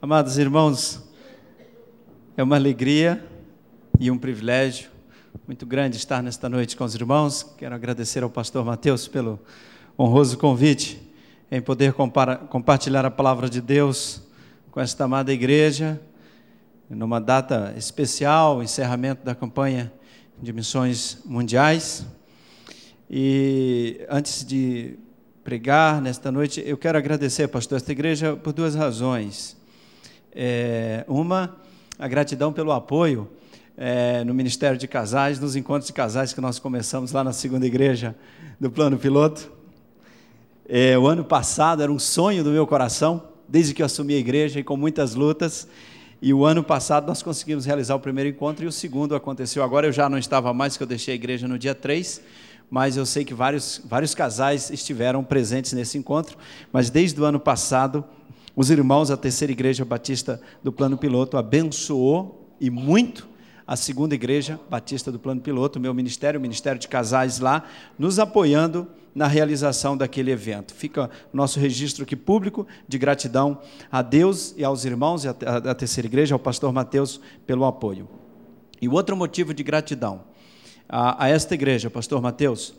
Amados irmãos, é uma alegria e um privilégio muito grande estar nesta noite com os irmãos. Quero agradecer ao pastor Mateus pelo honroso convite em poder compartilhar a palavra de Deus com esta amada igreja, numa data especial, encerramento da campanha de missões mundiais. E antes de pregar nesta noite, eu quero agradecer, pastor, esta igreja por duas razões. É, uma, a gratidão pelo apoio é, no Ministério de Casais, nos encontros de casais que nós começamos lá na segunda igreja do Plano Piloto. É, o ano passado era um sonho do meu coração, desde que eu assumi a igreja e com muitas lutas. E o ano passado nós conseguimos realizar o primeiro encontro e o segundo aconteceu agora. Eu já não estava mais, que eu deixei a igreja no dia 3, mas eu sei que vários, vários casais estiveram presentes nesse encontro. Mas desde o ano passado os irmãos da terceira igreja batista do Plano Piloto abençoou e muito a segunda igreja batista do Plano Piloto, meu ministério, o Ministério de Casais lá, nos apoiando na realização daquele evento. Fica nosso registro aqui público de gratidão a Deus e aos irmãos e à terceira igreja, ao pastor Mateus, pelo apoio. E outro motivo de gratidão a, a esta igreja, pastor Mateus,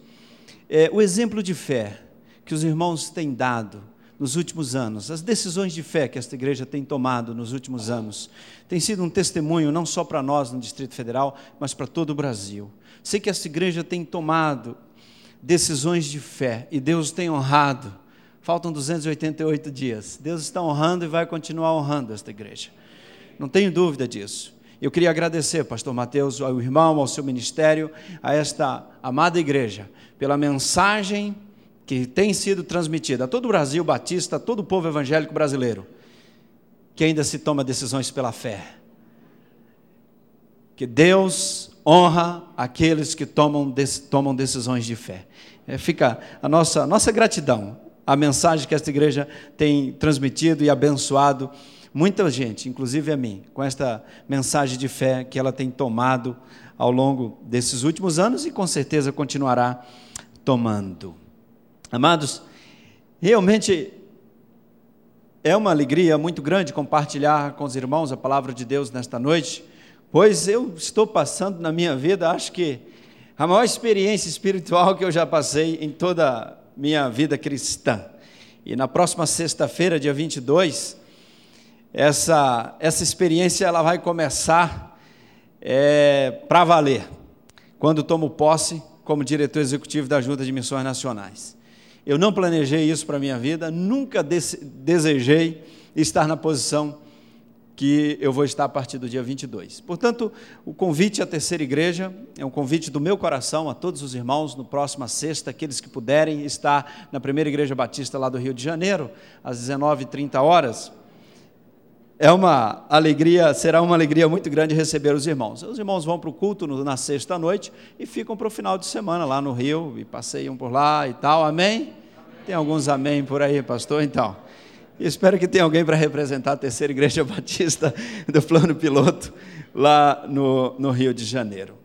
é o exemplo de fé que os irmãos têm dado nos últimos anos, as decisões de fé que esta igreja tem tomado nos últimos anos, tem sido um testemunho não só para nós no Distrito Federal, mas para todo o Brasil. Sei que esta igreja tem tomado decisões de fé e Deus tem honrado. Faltam 288 dias. Deus está honrando e vai continuar honrando esta igreja. Não tenho dúvida disso. Eu queria agradecer, pastor Mateus, ao irmão, ao seu ministério, a esta amada igreja, pela mensagem que tem sido transmitida a todo o Brasil batista, a todo o povo evangélico brasileiro, que ainda se toma decisões pela fé. Que Deus honra aqueles que tomam, tomam decisões de fé. É, fica a nossa, nossa gratidão, a mensagem que esta igreja tem transmitido e abençoado muita gente, inclusive a mim, com esta mensagem de fé que ela tem tomado ao longo desses últimos anos e com certeza continuará tomando. Amados, realmente é uma alegria muito grande compartilhar com os irmãos a palavra de Deus nesta noite, pois eu estou passando na minha vida, acho que a maior experiência espiritual que eu já passei em toda a minha vida cristã. E na próxima sexta-feira, dia 22, essa, essa experiência ela vai começar é, para valer, quando tomo posse como diretor executivo da Junta de Missões Nacionais. Eu não planejei isso para a minha vida, nunca desejei estar na posição que eu vou estar a partir do dia 22. Portanto, o convite à terceira igreja é um convite do meu coração a todos os irmãos no próximo sexta, aqueles que puderem estar na primeira igreja batista lá do Rio de Janeiro, às 19h30 horas. É uma alegria, será uma alegria muito grande receber os irmãos. Os irmãos vão para o culto na sexta noite e ficam para o final de semana lá no Rio e passeiam por lá e tal. Amém? Tem alguns amém por aí, pastor? Então. espero que tenha alguém para representar a terceira igreja batista do plano piloto lá no, no Rio de Janeiro.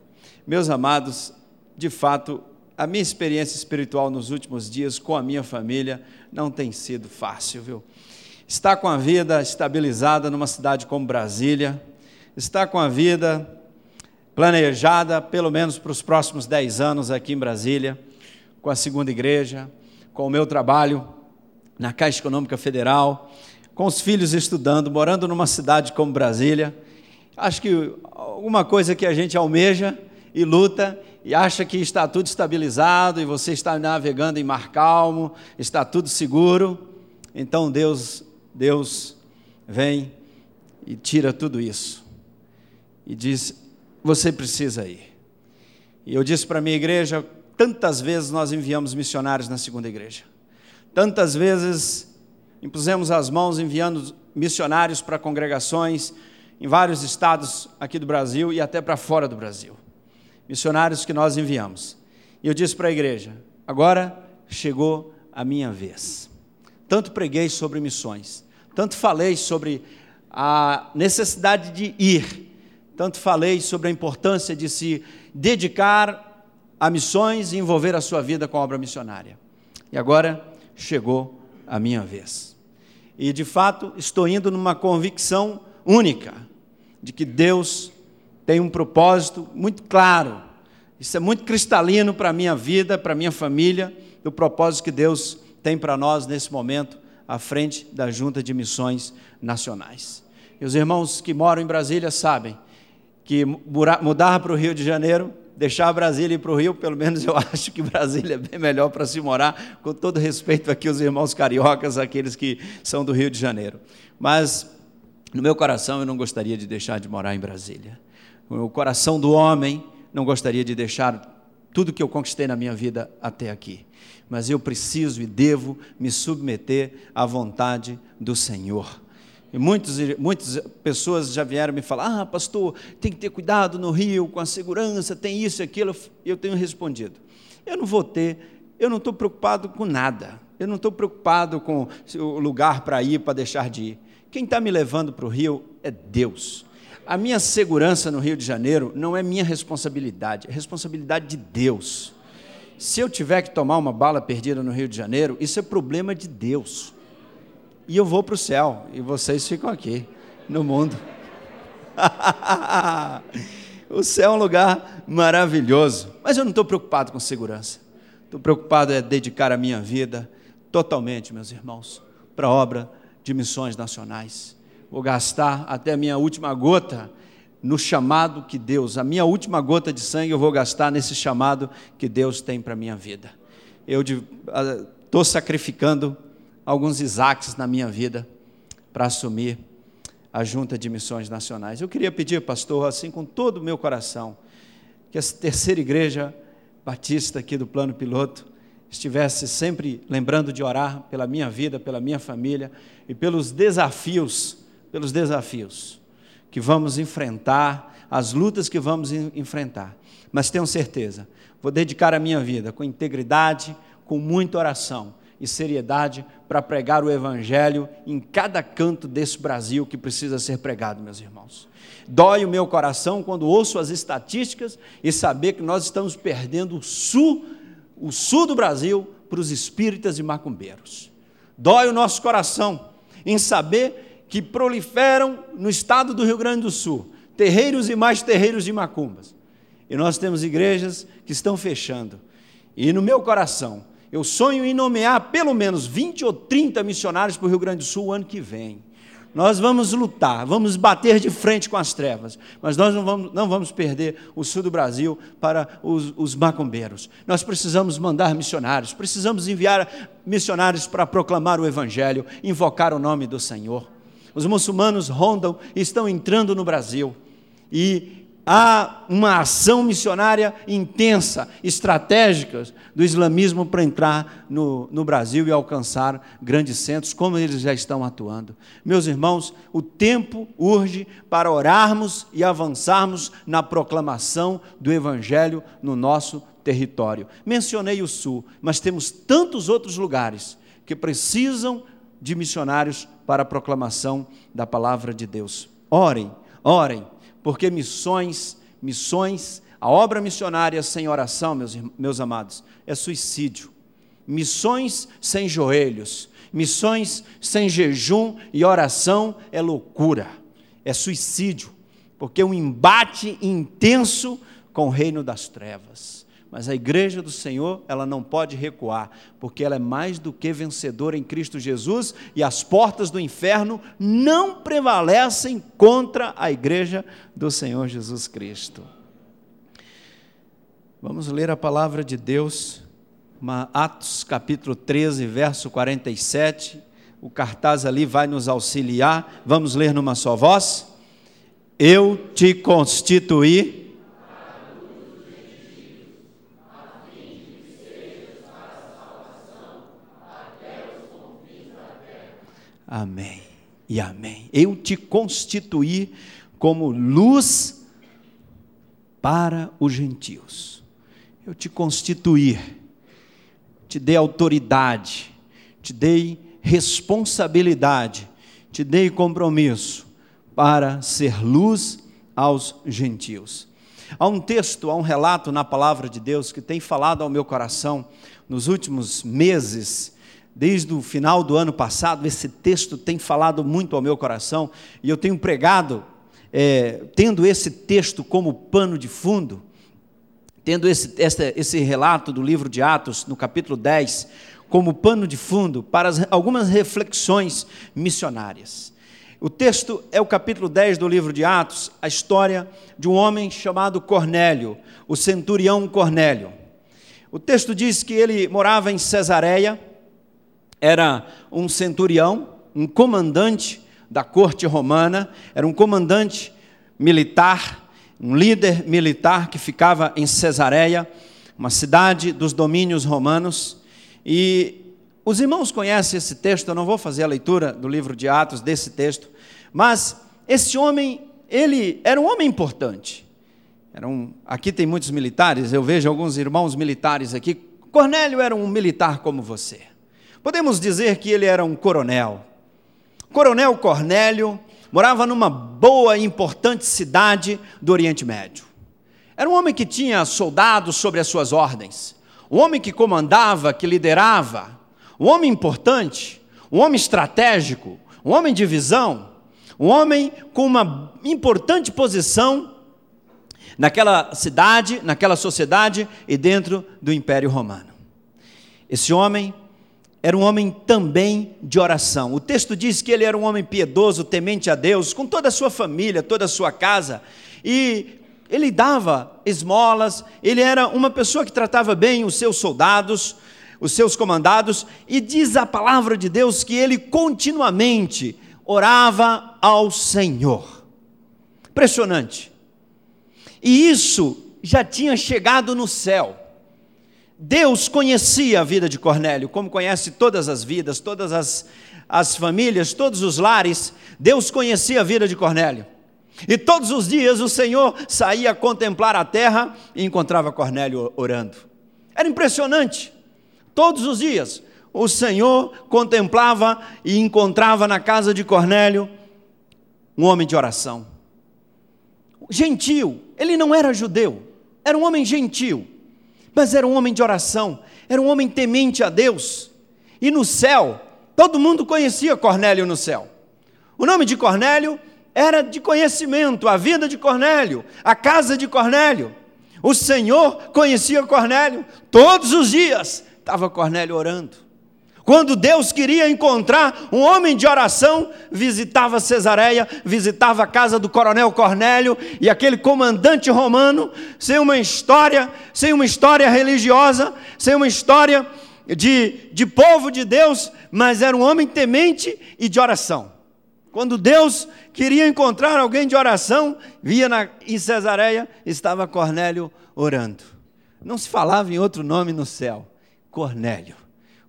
Meus amados, de fato, a minha experiência espiritual nos últimos dias com a minha família não tem sido fácil, viu? Está com a vida estabilizada numa cidade como Brasília, está com a vida planejada pelo menos para os próximos 10 anos aqui em Brasília, com a segunda igreja, com o meu trabalho na Caixa Econômica Federal, com os filhos estudando, morando numa cidade como Brasília. Acho que alguma coisa que a gente almeja e luta e acha que está tudo estabilizado e você está navegando em mar calmo, está tudo seguro. Então Deus Deus vem e tira tudo isso e diz: você precisa ir. E eu disse para a minha igreja: tantas vezes nós enviamos missionários na segunda igreja, tantas vezes impusemos as mãos enviando missionários para congregações em vários estados aqui do Brasil e até para fora do Brasil. Missionários que nós enviamos. E eu disse para a igreja: agora chegou a minha vez. Tanto preguei sobre missões, tanto falei sobre a necessidade de ir, tanto falei sobre a importância de se dedicar a missões e envolver a sua vida com a obra missionária. E agora chegou a minha vez. E de fato, estou indo numa convicção única de que Deus tem um propósito muito claro. Isso é muito cristalino para a minha vida, para a minha família, do propósito que Deus tem para nós nesse momento, à frente da Junta de Missões Nacionais. E os irmãos que moram em Brasília sabem que mudar para o Rio de Janeiro, deixar Brasília ir para o Rio, pelo menos eu acho que Brasília é bem melhor para se morar, com todo respeito aqui aos irmãos cariocas, aqueles que são do Rio de Janeiro. Mas no meu coração eu não gostaria de deixar de morar em Brasília. O coração do homem não gostaria de deixar tudo que eu conquistei na minha vida até aqui. Mas eu preciso e devo me submeter à vontade do Senhor. E muitos, muitas pessoas já vieram me falar: ah, pastor, tem que ter cuidado no Rio com a segurança, tem isso e aquilo. Eu tenho respondido: eu não vou ter, eu não estou preocupado com nada. Eu não estou preocupado com o lugar para ir, para deixar de ir. Quem está me levando para o Rio é Deus. A minha segurança no Rio de Janeiro não é minha responsabilidade, é responsabilidade de Deus. Se eu tiver que tomar uma bala perdida no Rio de Janeiro, isso é problema de Deus. E eu vou para o céu, e vocês ficam aqui, no mundo. o céu é um lugar maravilhoso, mas eu não estou preocupado com segurança. Estou preocupado é dedicar a minha vida totalmente, meus irmãos, para a obra de missões nacionais vou gastar até a minha última gota no chamado que Deus, a minha última gota de sangue eu vou gastar nesse chamado que Deus tem para a minha vida. Eu estou sacrificando alguns Isaques na minha vida para assumir a junta de missões nacionais. Eu queria pedir, pastor, assim com todo o meu coração, que essa terceira igreja batista aqui do plano piloto estivesse sempre lembrando de orar pela minha vida, pela minha família e pelos desafios pelos desafios que vamos enfrentar, as lutas que vamos enfrentar. Mas tenho certeza, vou dedicar a minha vida com integridade, com muita oração e seriedade para pregar o Evangelho em cada canto desse Brasil que precisa ser pregado, meus irmãos. Dói o meu coração quando ouço as estatísticas e saber que nós estamos perdendo o sul, o sul do Brasil para os espíritas e macumbeiros. Dói o nosso coração em saber que proliferam no estado do Rio Grande do Sul, terreiros e mais terreiros de macumbas. E nós temos igrejas que estão fechando. E no meu coração, eu sonho em nomear pelo menos 20 ou 30 missionários para o Rio Grande do Sul o ano que vem. Nós vamos lutar, vamos bater de frente com as trevas, mas nós não vamos, não vamos perder o sul do Brasil para os, os macumbeiros. Nós precisamos mandar missionários, precisamos enviar missionários para proclamar o Evangelho, invocar o nome do Senhor. Os muçulmanos rondam e estão entrando no Brasil. E há uma ação missionária intensa, estratégica do islamismo para entrar no, no Brasil e alcançar grandes centros, como eles já estão atuando. Meus irmãos, o tempo urge para orarmos e avançarmos na proclamação do Evangelho no nosso território. Mencionei o Sul, mas temos tantos outros lugares que precisam de missionários para a proclamação da palavra de Deus. Orem, orem, porque missões, missões, a obra missionária sem oração, meus, meus amados, é suicídio. Missões sem joelhos, missões sem jejum e oração é loucura, é suicídio, porque é um embate intenso com o reino das trevas. Mas a igreja do Senhor, ela não pode recuar, porque ela é mais do que vencedora em Cristo Jesus e as portas do inferno não prevalecem contra a igreja do Senhor Jesus Cristo. Vamos ler a palavra de Deus, Atos capítulo 13, verso 47. O cartaz ali vai nos auxiliar. Vamos ler numa só voz. Eu te constituí Amém e amém. Eu te constituí como luz para os gentios. Eu te constituí, te dei autoridade, te dei responsabilidade, te dei compromisso para ser luz aos gentios. Há um texto, há um relato na palavra de Deus que tem falado ao meu coração nos últimos meses desde o final do ano passado, esse texto tem falado muito ao meu coração e eu tenho pregado, é, tendo esse texto como pano de fundo, tendo esse, esse, esse relato do livro de Atos, no capítulo 10, como pano de fundo para as, algumas reflexões missionárias. O texto é o capítulo 10 do livro de Atos, a história de um homem chamado Cornélio, o centurião Cornélio. O texto diz que ele morava em Cesareia, era um centurião, um comandante da corte romana, era um comandante militar, um líder militar que ficava em Cesareia, uma cidade dos domínios romanos. E os irmãos conhecem esse texto, eu não vou fazer a leitura do livro de Atos desse texto, mas esse homem, ele era um homem importante. Era um, aqui tem muitos militares, eu vejo alguns irmãos militares aqui. Cornélio era um militar como você. Podemos dizer que ele era um coronel. Coronel Cornélio morava numa boa e importante cidade do Oriente Médio. Era um homem que tinha soldados sobre as suas ordens, um homem que comandava, que liderava, um homem importante, um homem estratégico, um homem de visão, um homem com uma importante posição naquela cidade, naquela sociedade e dentro do Império Romano. Esse homem era um homem também de oração. O texto diz que ele era um homem piedoso, temente a Deus, com toda a sua família, toda a sua casa, e ele dava esmolas, ele era uma pessoa que tratava bem os seus soldados, os seus comandados, e diz a palavra de Deus que ele continuamente orava ao Senhor. Impressionante. E isso já tinha chegado no céu. Deus conhecia a vida de Cornélio, como conhece todas as vidas, todas as, as famílias, todos os lares. Deus conhecia a vida de Cornélio. E todos os dias o Senhor saía a contemplar a terra e encontrava Cornélio orando. Era impressionante. Todos os dias o Senhor contemplava e encontrava na casa de Cornélio um homem de oração. Gentil, ele não era judeu, era um homem gentil mas era um homem de oração, era um homem temente a Deus. E no céu, todo mundo conhecia Cornélio no céu. O nome de Cornélio era de conhecimento, a vida de Cornélio, a casa de Cornélio. O Senhor conhecia Cornélio, todos os dias estava Cornélio orando. Quando Deus queria encontrar um homem de oração, visitava Cesareia, visitava a casa do coronel Cornélio e aquele comandante romano, sem uma história, sem uma história religiosa, sem uma história de, de povo de Deus, mas era um homem temente e de oração. Quando Deus queria encontrar alguém de oração, via na, em Cesareia, estava Cornélio orando. Não se falava em outro nome no céu, Cornélio.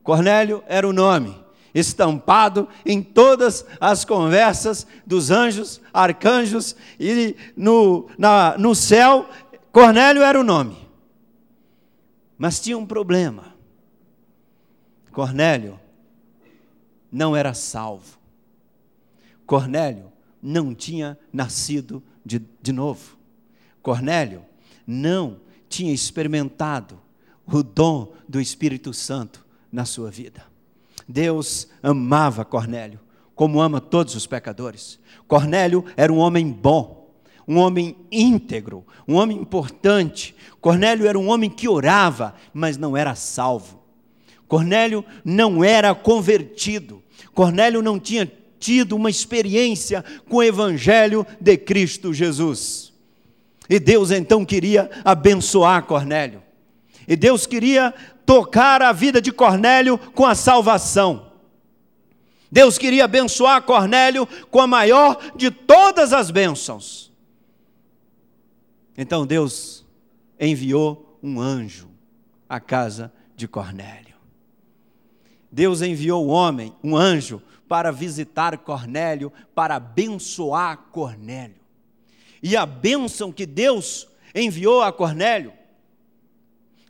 Cornélio era o nome, estampado em todas as conversas dos anjos, arcanjos e no, na, no céu, Cornélio era o nome. Mas tinha um problema. Cornélio não era salvo. Cornélio não tinha nascido de, de novo. Cornélio não tinha experimentado o dom do Espírito Santo na sua vida. Deus amava Cornélio, como ama todos os pecadores. Cornélio era um homem bom, um homem íntegro, um homem importante. Cornélio era um homem que orava, mas não era salvo. Cornélio não era convertido. Cornélio não tinha tido uma experiência com o evangelho de Cristo Jesus. E Deus então queria abençoar Cornélio. E Deus queria tocar a vida de Cornélio com a salvação. Deus queria abençoar Cornélio com a maior de todas as bênçãos. Então Deus enviou um anjo à casa de Cornélio. Deus enviou um homem, um anjo, para visitar Cornélio, para abençoar Cornélio. E a bênção que Deus enviou a Cornélio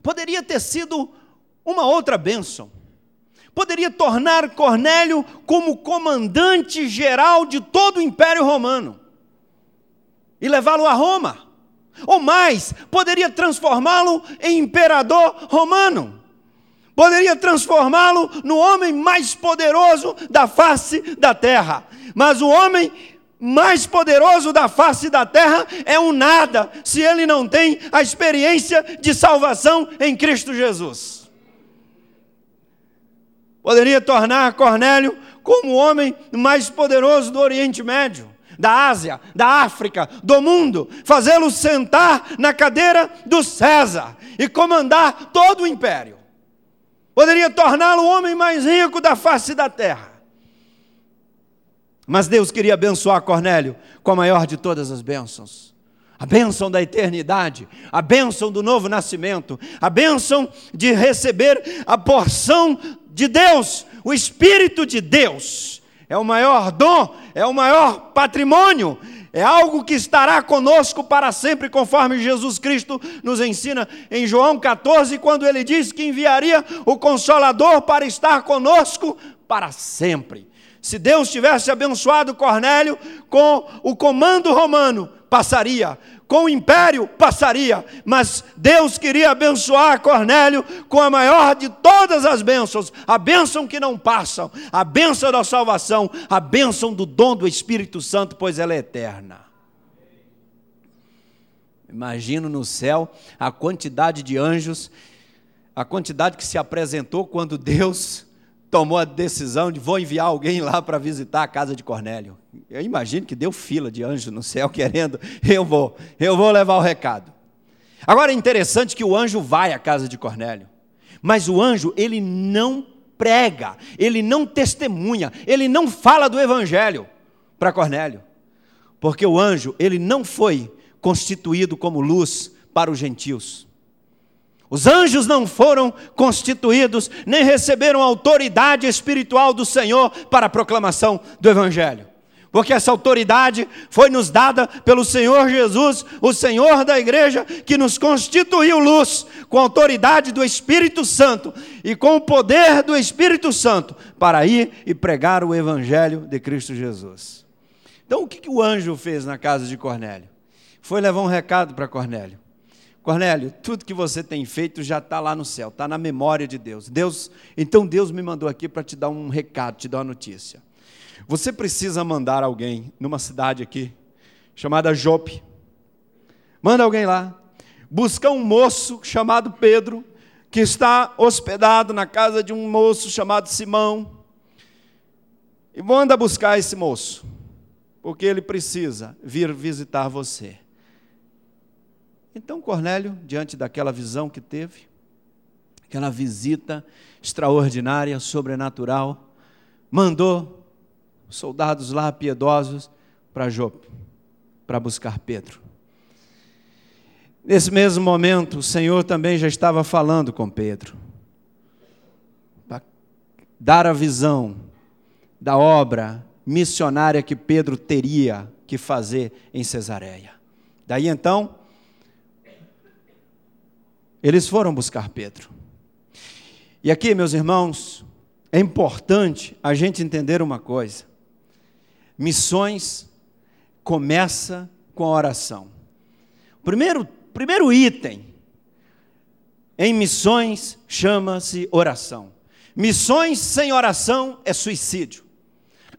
poderia ter sido uma outra bênção. Poderia tornar Cornélio como comandante geral de todo o Império Romano e levá-lo a Roma. Ou mais, poderia transformá-lo em imperador romano. poderia transformá-lo no homem mais poderoso da face da terra. Mas o homem mais poderoso da face da terra é um nada, se ele não tem a experiência de salvação em Cristo Jesus. Poderia tornar Cornélio como o homem mais poderoso do Oriente Médio, da Ásia, da África, do mundo, fazê-lo sentar na cadeira do César e comandar todo o império. Poderia torná-lo o homem mais rico da face da terra. Mas Deus queria abençoar Cornélio com a maior de todas as bênçãos. A bênção da eternidade, a bênção do novo nascimento, a bênção de receber a porção de Deus, o Espírito de Deus. É o maior dom, é o maior patrimônio, é algo que estará conosco para sempre, conforme Jesus Cristo nos ensina em João 14, quando ele diz que enviaria o Consolador para estar conosco para sempre. Se Deus tivesse abençoado Cornélio com o comando romano, passaria. Com o império, passaria. Mas Deus queria abençoar Cornélio com a maior de todas as bênçãos, a bênção que não passam, a bênção da salvação, a bênção do dom do Espírito Santo, pois ela é eterna. Imagino no céu a quantidade de anjos, a quantidade que se apresentou quando Deus tomou a decisão de vou enviar alguém lá para visitar a casa de Cornélio. Eu imagino que deu fila de anjos no céu querendo, eu vou, eu vou levar o recado. Agora é interessante que o anjo vai à casa de Cornélio, mas o anjo ele não prega, ele não testemunha, ele não fala do evangelho para Cornélio, porque o anjo ele não foi constituído como luz para os gentios. Os anjos não foram constituídos, nem receberam autoridade espiritual do Senhor para a proclamação do Evangelho. Porque essa autoridade foi nos dada pelo Senhor Jesus, o Senhor da igreja, que nos constituiu luz, com a autoridade do Espírito Santo e com o poder do Espírito Santo, para ir e pregar o Evangelho de Cristo Jesus. Então, o que, que o anjo fez na casa de Cornélio? Foi levar um recado para Cornélio. Cornélio, tudo que você tem feito já está lá no céu, está na memória de Deus. Deus, então Deus me mandou aqui para te dar um recado, te dar uma notícia. Você precisa mandar alguém numa cidade aqui chamada Jope. Manda alguém lá buscar um moço chamado Pedro que está hospedado na casa de um moço chamado Simão. E manda buscar esse moço, porque ele precisa vir visitar você. Então Cornélio, diante daquela visão que teve, aquela visita extraordinária, sobrenatural, mandou soldados lá piedosos para Jope, para buscar Pedro. Nesse mesmo momento, o Senhor também já estava falando com Pedro, para dar a visão da obra missionária que Pedro teria que fazer em Cesareia. Daí então, eles foram buscar Pedro. E aqui, meus irmãos, é importante a gente entender uma coisa. Missões começa com a oração. Primeiro, primeiro item em missões chama-se oração. Missões sem oração é suicídio.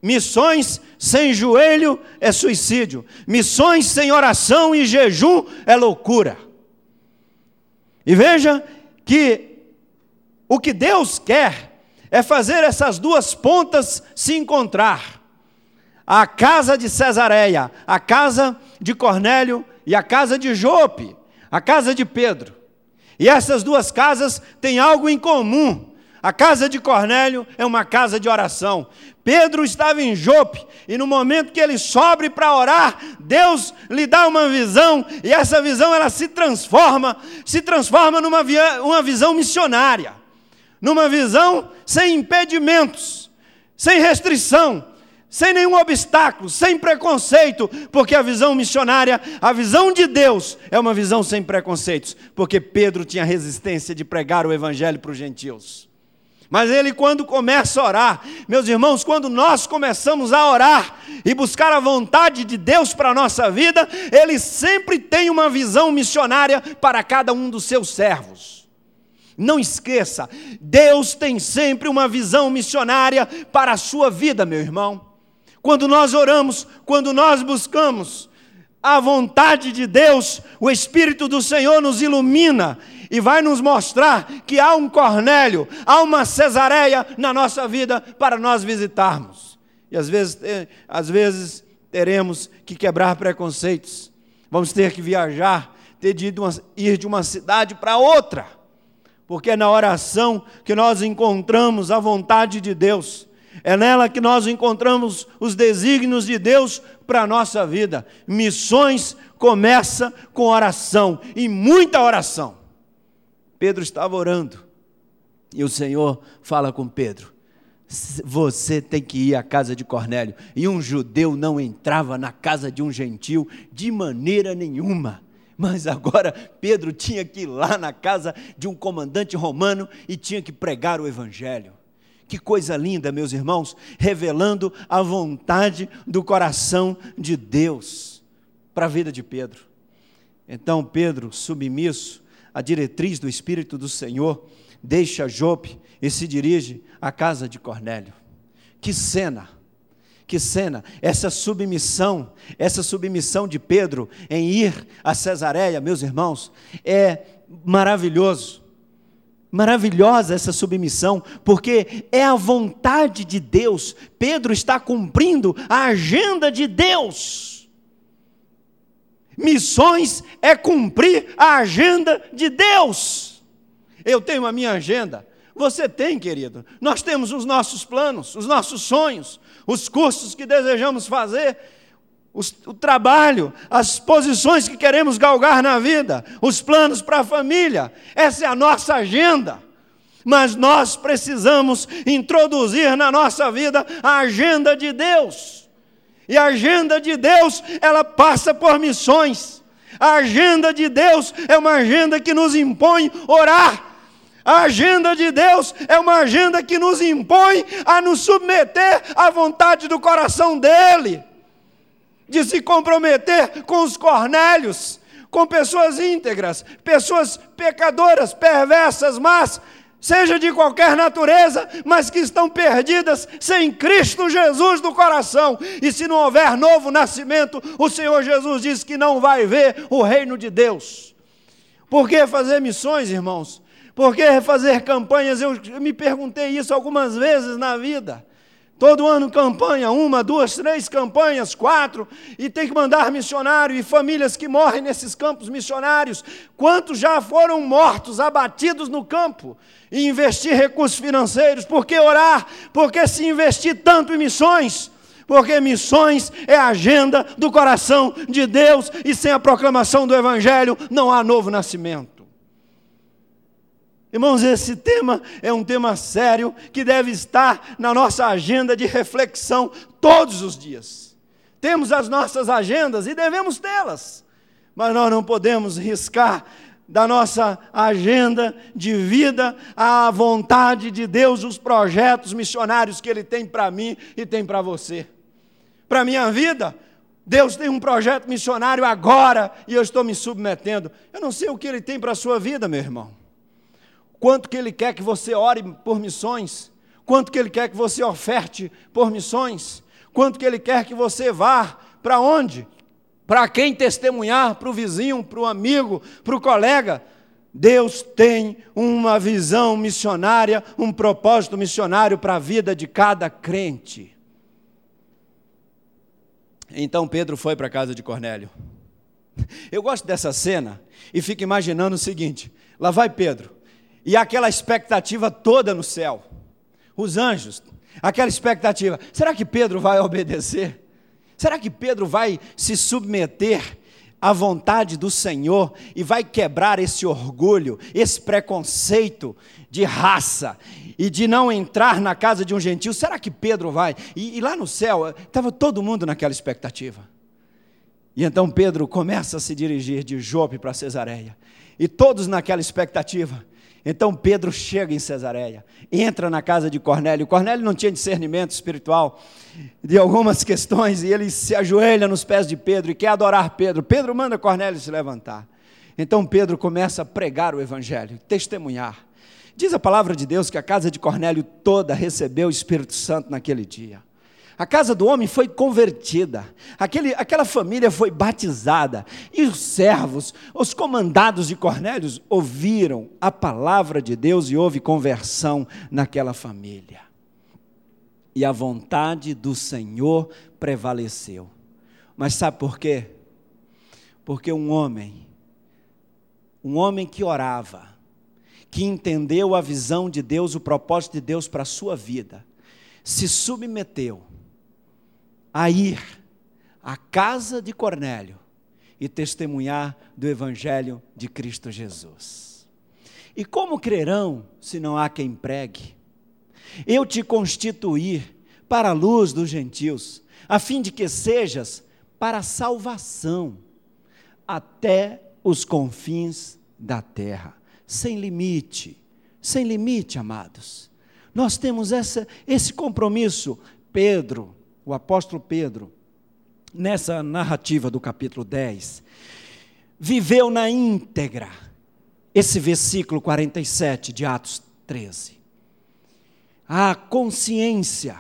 Missões sem joelho é suicídio. Missões sem oração e jejum é loucura. E veja que o que Deus quer é fazer essas duas pontas se encontrar. A casa de Cesareia, a casa de Cornélio e a casa de Jope, a casa de Pedro. E essas duas casas têm algo em comum. A casa de Cornélio é uma casa de oração. Pedro estava em Jope e no momento que ele sobe para orar, Deus lhe dá uma visão e essa visão ela se transforma, se transforma numa uma visão missionária, numa visão sem impedimentos, sem restrição, sem nenhum obstáculo, sem preconceito, porque a visão missionária, a visão de Deus é uma visão sem preconceitos, porque Pedro tinha resistência de pregar o evangelho para os gentios. Mas ele, quando começa a orar, meus irmãos, quando nós começamos a orar e buscar a vontade de Deus para a nossa vida, ele sempre tem uma visão missionária para cada um dos seus servos. Não esqueça, Deus tem sempre uma visão missionária para a sua vida, meu irmão. Quando nós oramos, quando nós buscamos a vontade de Deus, o Espírito do Senhor nos ilumina e vai nos mostrar que há um Cornélio, há uma Cesareia na nossa vida para nós visitarmos. E às vezes, às vezes teremos que quebrar preconceitos, vamos ter que viajar, ter de ir de uma cidade para outra porque é na oração que nós encontramos a vontade de Deus, é nela que nós encontramos os desígnios de Deus para a nossa vida. Missões começa com oração e muita oração. Pedro estava orando e o Senhor fala com Pedro: você tem que ir à casa de Cornélio. E um judeu não entrava na casa de um gentil de maneira nenhuma. Mas agora Pedro tinha que ir lá na casa de um comandante romano e tinha que pregar o evangelho. Que coisa linda, meus irmãos, revelando a vontade do coração de Deus para a vida de Pedro. Então Pedro, submisso à diretriz do Espírito do Senhor, deixa Jope e se dirige à casa de Cornélio. Que cena! Que cena, essa submissão, essa submissão de Pedro em ir a Cesareia, meus irmãos, é maravilhoso. Maravilhosa essa submissão, porque é a vontade de Deus. Pedro está cumprindo a agenda de Deus. Missões é cumprir a agenda de Deus. Eu tenho a minha agenda, você tem, querido. Nós temos os nossos planos, os nossos sonhos, os cursos que desejamos fazer, os, o trabalho, as posições que queremos galgar na vida, os planos para a família. Essa é a nossa agenda. Mas nós precisamos introduzir na nossa vida a agenda de Deus. E a agenda de Deus, ela passa por missões. A agenda de Deus é uma agenda que nos impõe orar a agenda de Deus é uma agenda que nos impõe a nos submeter à vontade do coração dEle, de se comprometer com os cornélios, com pessoas íntegras, pessoas pecadoras, perversas, mas seja de qualquer natureza, mas que estão perdidas sem Cristo Jesus no coração. E se não houver novo nascimento, o Senhor Jesus diz que não vai ver o reino de Deus. Por que fazer missões, irmãos? Por que fazer campanhas? Eu me perguntei isso algumas vezes na vida. Todo ano campanha, uma, duas, três campanhas, quatro, e tem que mandar missionário e famílias que morrem nesses campos missionários. Quantos já foram mortos, abatidos no campo? E investir recursos financeiros, por que orar? Por que se investir tanto em missões? Porque missões é a agenda do coração de Deus, e sem a proclamação do Evangelho não há novo nascimento. Irmãos, esse tema é um tema sério que deve estar na nossa agenda de reflexão todos os dias. Temos as nossas agendas e devemos tê-las, mas nós não podemos riscar da nossa agenda de vida a vontade de Deus, os projetos missionários que Ele tem para mim e tem para você. Para a minha vida, Deus tem um projeto missionário agora e eu estou me submetendo. Eu não sei o que Ele tem para a sua vida, meu irmão quanto que Ele quer que você ore por missões, quanto que Ele quer que você oferte por missões, quanto que Ele quer que você vá, para onde? Para quem testemunhar, para o vizinho, para o amigo, para o colega. Deus tem uma visão missionária, um propósito missionário para a vida de cada crente. Então Pedro foi para a casa de Cornélio. Eu gosto dessa cena e fico imaginando o seguinte: lá vai Pedro, e aquela expectativa toda no céu. Os anjos, aquela expectativa. Será que Pedro vai obedecer? Será que Pedro vai se submeter à vontade do Senhor e vai quebrar esse orgulho, esse preconceito de raça e de não entrar na casa de um gentil? Será que Pedro vai? E, e lá no céu, estava todo mundo naquela expectativa. E então Pedro começa a se dirigir de Jope para Cesareia. E todos naquela expectativa. Então Pedro chega em Cesareia, entra na casa de Cornélio. Cornélio não tinha discernimento espiritual de algumas questões e ele se ajoelha nos pés de Pedro e quer adorar Pedro. Pedro manda Cornélio se levantar. Então Pedro começa a pregar o evangelho, testemunhar. Diz a palavra de Deus que a casa de Cornélio toda recebeu o Espírito Santo naquele dia. A casa do homem foi convertida, aquele, aquela família foi batizada, e os servos, os comandados de Cornélios, ouviram a palavra de Deus e houve conversão naquela família. E a vontade do Senhor prevaleceu. Mas sabe por quê? Porque um homem, um homem que orava, que entendeu a visão de Deus, o propósito de Deus para a sua vida, se submeteu a ir à casa de Cornélio e testemunhar do Evangelho de Cristo Jesus. E como crerão se não há quem pregue? Eu te constituir para a luz dos gentios, a fim de que sejas para a salvação até os confins da terra, sem limite, sem limite, amados. Nós temos essa, esse compromisso. Pedro, o apóstolo Pedro, nessa narrativa do capítulo 10, viveu na íntegra esse versículo 47 de Atos 13. A consciência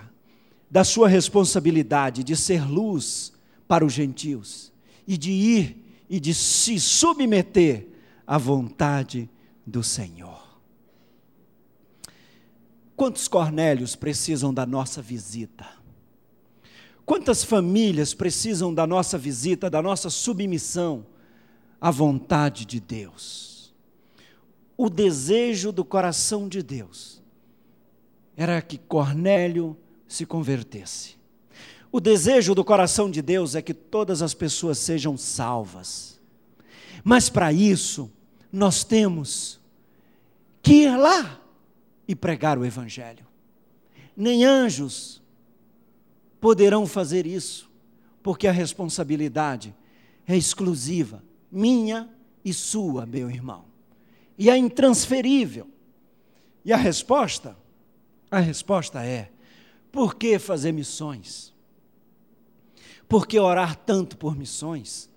da sua responsabilidade de ser luz para os gentios e de ir e de se submeter à vontade do Senhor. Quantos Cornélios precisam da nossa visita? Quantas famílias precisam da nossa visita, da nossa submissão à vontade de Deus? O desejo do coração de Deus era que Cornélio se convertesse. O desejo do coração de Deus é que todas as pessoas sejam salvas. Mas para isso, nós temos que ir lá e pregar o Evangelho. Nem anjos, poderão fazer isso, porque a responsabilidade é exclusiva, minha e sua, meu irmão, e é intransferível. E a resposta? A resposta é: por que fazer missões? Por que orar tanto por missões?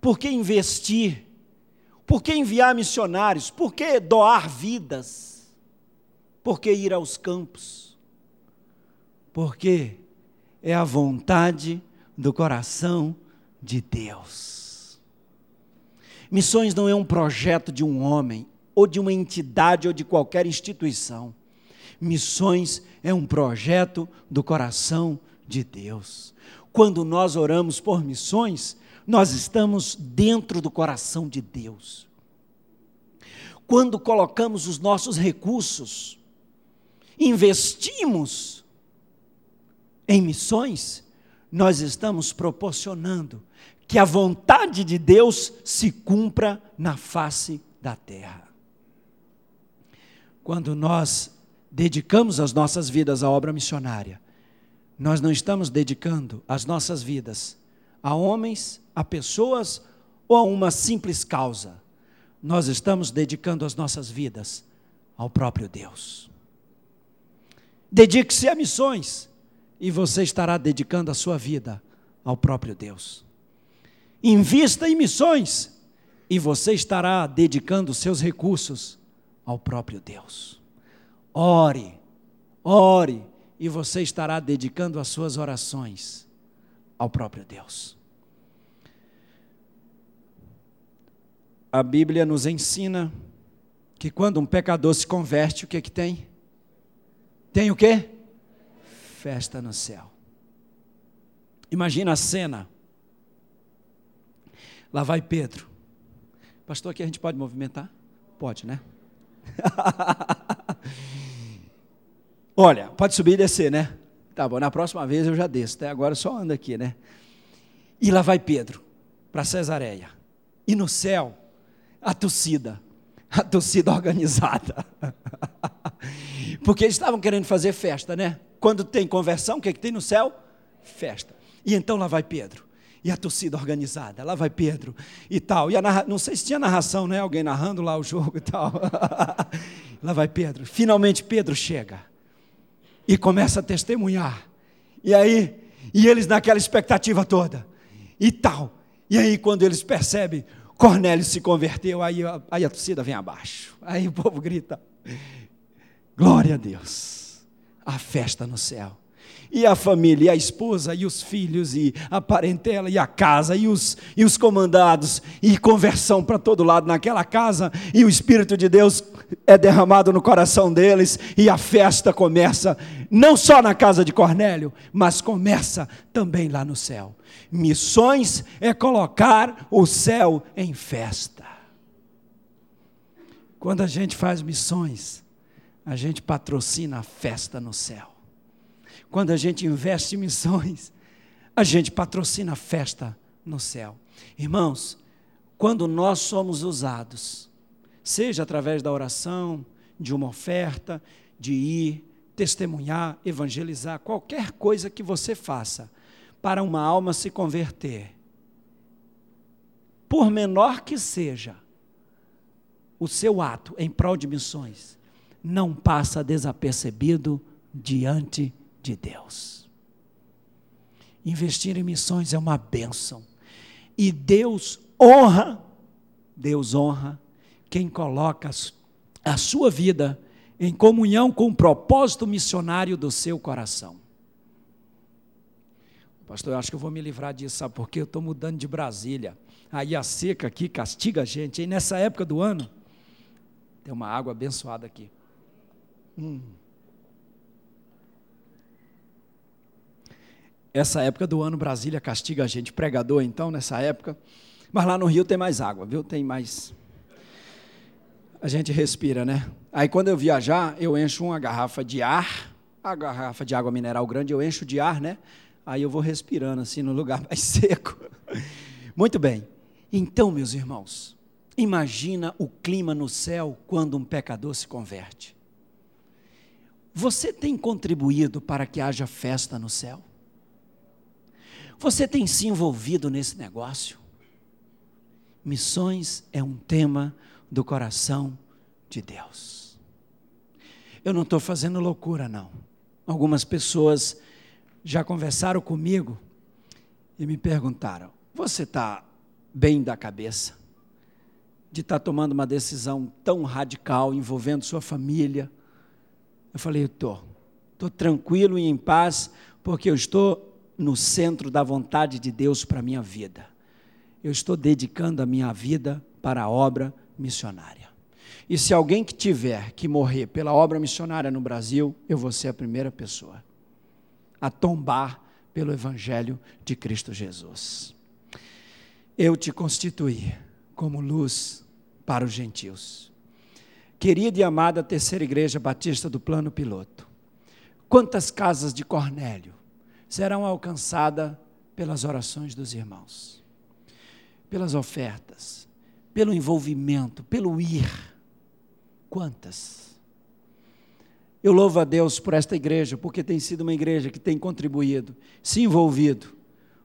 Por que investir? Por que enviar missionários? Por que doar vidas? Por que ir aos campos? Por que é a vontade do coração de Deus. Missões não é um projeto de um homem, ou de uma entidade, ou de qualquer instituição. Missões é um projeto do coração de Deus. Quando nós oramos por missões, nós estamos dentro do coração de Deus. Quando colocamos os nossos recursos, investimos em missões, nós estamos proporcionando que a vontade de Deus se cumpra na face da terra. Quando nós dedicamos as nossas vidas à obra missionária, nós não estamos dedicando as nossas vidas a homens, a pessoas ou a uma simples causa. Nós estamos dedicando as nossas vidas ao próprio Deus. Dedique-se a missões e você estará dedicando a sua vida ao próprio Deus. Invista em missões e você estará dedicando seus recursos ao próprio Deus. Ore, ore e você estará dedicando as suas orações ao próprio Deus. A Bíblia nos ensina que quando um pecador se converte, o que é que tem? Tem o quê? Festa no céu. Imagina a cena. Lá vai Pedro. Pastor, aqui a gente pode movimentar? Pode, né? Olha, pode subir e descer, né? Tá bom, na próxima vez eu já desço, até agora só anda aqui, né? E lá vai Pedro, para Cesareia. E no céu, a torcida, a torcida organizada. Porque eles estavam querendo fazer festa, né? Quando tem conversão, o que, é que tem no céu? Festa. E então lá vai Pedro. E a torcida organizada, lá vai Pedro e tal. E a narra... não sei se tinha narração, né? Alguém narrando lá o jogo e tal. lá vai Pedro. Finalmente Pedro chega e começa a testemunhar. E aí, e eles naquela expectativa toda e tal. E aí, quando eles percebem, Cornélio se converteu, aí, aí a torcida vem abaixo. Aí o povo grita: Glória a Deus. A festa no céu e a família, e a esposa, e os filhos, e a parentela, e a casa, e os, e os comandados, e conversão para todo lado naquela casa, e o Espírito de Deus é derramado no coração deles, e a festa começa, não só na casa de Cornélio, mas começa também lá no céu. Missões é colocar o céu em festa. Quando a gente faz missões, a gente patrocina a festa no céu. Quando a gente investe em missões, a gente patrocina a festa no céu. Irmãos, quando nós somos usados, seja através da oração, de uma oferta, de ir, testemunhar, evangelizar, qualquer coisa que você faça para uma alma se converter, por menor que seja o seu ato em prol de missões, não passa desapercebido diante de Deus. Investir em missões é uma bênção. E Deus honra, Deus honra quem coloca a sua vida em comunhão com o propósito missionário do seu coração. Pastor, eu acho que eu vou me livrar disso, sabe por quê? Eu estou mudando de Brasília. Aí a seca aqui castiga a gente. E nessa época do ano, tem uma água abençoada aqui. Hum. Essa época do ano, Brasília castiga a gente, pregador então, nessa época. Mas lá no Rio tem mais água, viu? Tem mais. A gente respira, né? Aí quando eu viajar, eu encho uma garrafa de ar, a garrafa de água mineral grande, eu encho de ar, né? Aí eu vou respirando assim no lugar mais seco. Muito bem. Então, meus irmãos, imagina o clima no céu quando um pecador se converte. Você tem contribuído para que haja festa no céu? Você tem se envolvido nesse negócio? Missões é um tema do coração de Deus. Eu não estou fazendo loucura, não. Algumas pessoas já conversaram comigo e me perguntaram: Você está bem da cabeça de estar tá tomando uma decisão tão radical envolvendo sua família? Eu falei: Estou. Estou tranquilo e em paz, porque eu estou no centro da vontade de Deus para a minha vida. Eu estou dedicando a minha vida para a obra missionária. E se alguém que tiver que morrer pela obra missionária no Brasil, eu vou ser a primeira pessoa a tombar pelo Evangelho de Cristo Jesus. Eu te constituí como luz para os gentios. Querida e amada Terceira Igreja Batista do Plano Piloto, quantas casas de Cornélio serão alcançadas pelas orações dos irmãos, pelas ofertas, pelo envolvimento, pelo ir. Quantas? Eu louvo a Deus por esta igreja, porque tem sido uma igreja que tem contribuído, se envolvido,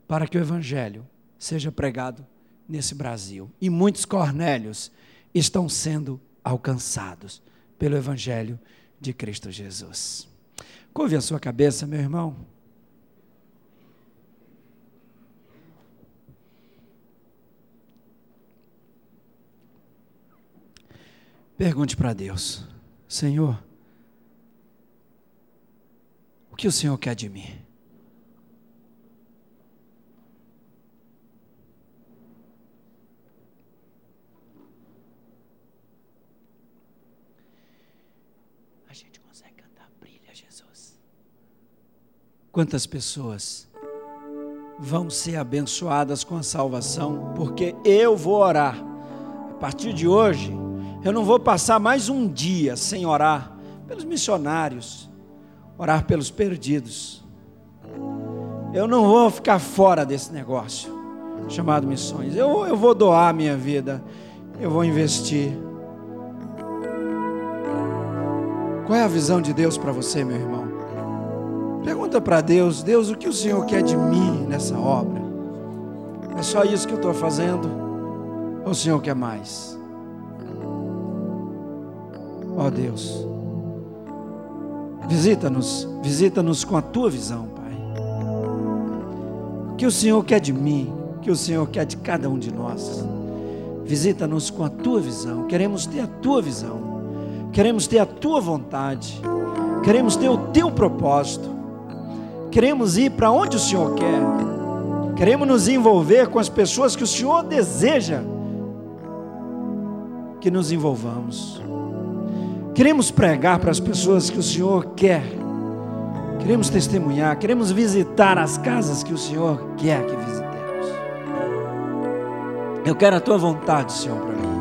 para que o Evangelho seja pregado nesse Brasil. E muitos Cornélios estão sendo alcançados pelo Evangelho de Cristo Jesus. Curve a sua cabeça, meu irmão. Pergunte para Deus: Senhor, o que o Senhor quer de mim? A gente consegue cantar brilha, Jesus. Quantas pessoas vão ser abençoadas com a salvação, porque eu vou orar. A partir de hoje, eu não vou passar mais um dia sem orar pelos missionários, orar pelos perdidos. Eu não vou ficar fora desse negócio chamado missões. Eu, eu vou doar a minha vida, eu vou investir. Qual é a visão de Deus para você, meu irmão? Pergunta para Deus: Deus, o que o Senhor quer de mim nessa obra? É só isso que eu estou fazendo? Ou o Senhor quer mais? Ó oh Deus, visita-nos, visita-nos com a tua visão, Pai. O que o Senhor quer de mim, o que o Senhor quer de cada um de nós. Visita-nos com a tua visão, queremos ter a tua visão, queremos ter a tua vontade, queremos ter o teu propósito, queremos ir para onde o Senhor quer, queremos nos envolver com as pessoas que o Senhor deseja que nos envolvamos. Queremos pregar para as pessoas que o Senhor quer. Queremos testemunhar, queremos visitar as casas que o Senhor quer que visitemos. Eu quero a tua vontade, Senhor, para mim.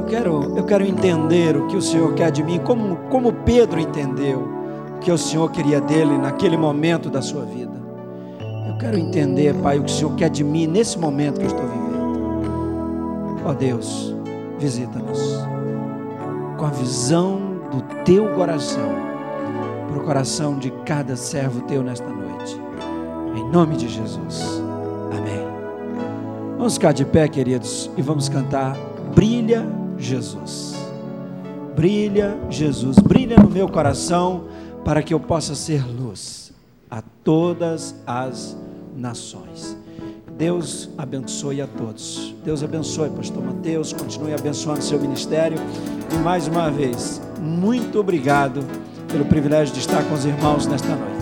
Eu quero, eu quero entender o que o Senhor quer de mim, como, como Pedro entendeu o que o Senhor queria dele naquele momento da sua vida. Eu quero entender, Pai, o que o Senhor quer de mim nesse momento que eu estou vivendo. Ó oh, Deus, visita-nos com a visão do teu coração para o coração de cada servo teu nesta noite. Em nome de Jesus. Amém. Vamos ficar de pé, queridos, e vamos cantar Brilha Jesus. Brilha Jesus, brilha no meu coração para que eu possa ser luz a todas as nações. Deus abençoe a todos. Deus abençoe, Pastor Mateus. Continue abençoando seu ministério. E mais uma vez, muito obrigado pelo privilégio de estar com os irmãos nesta noite.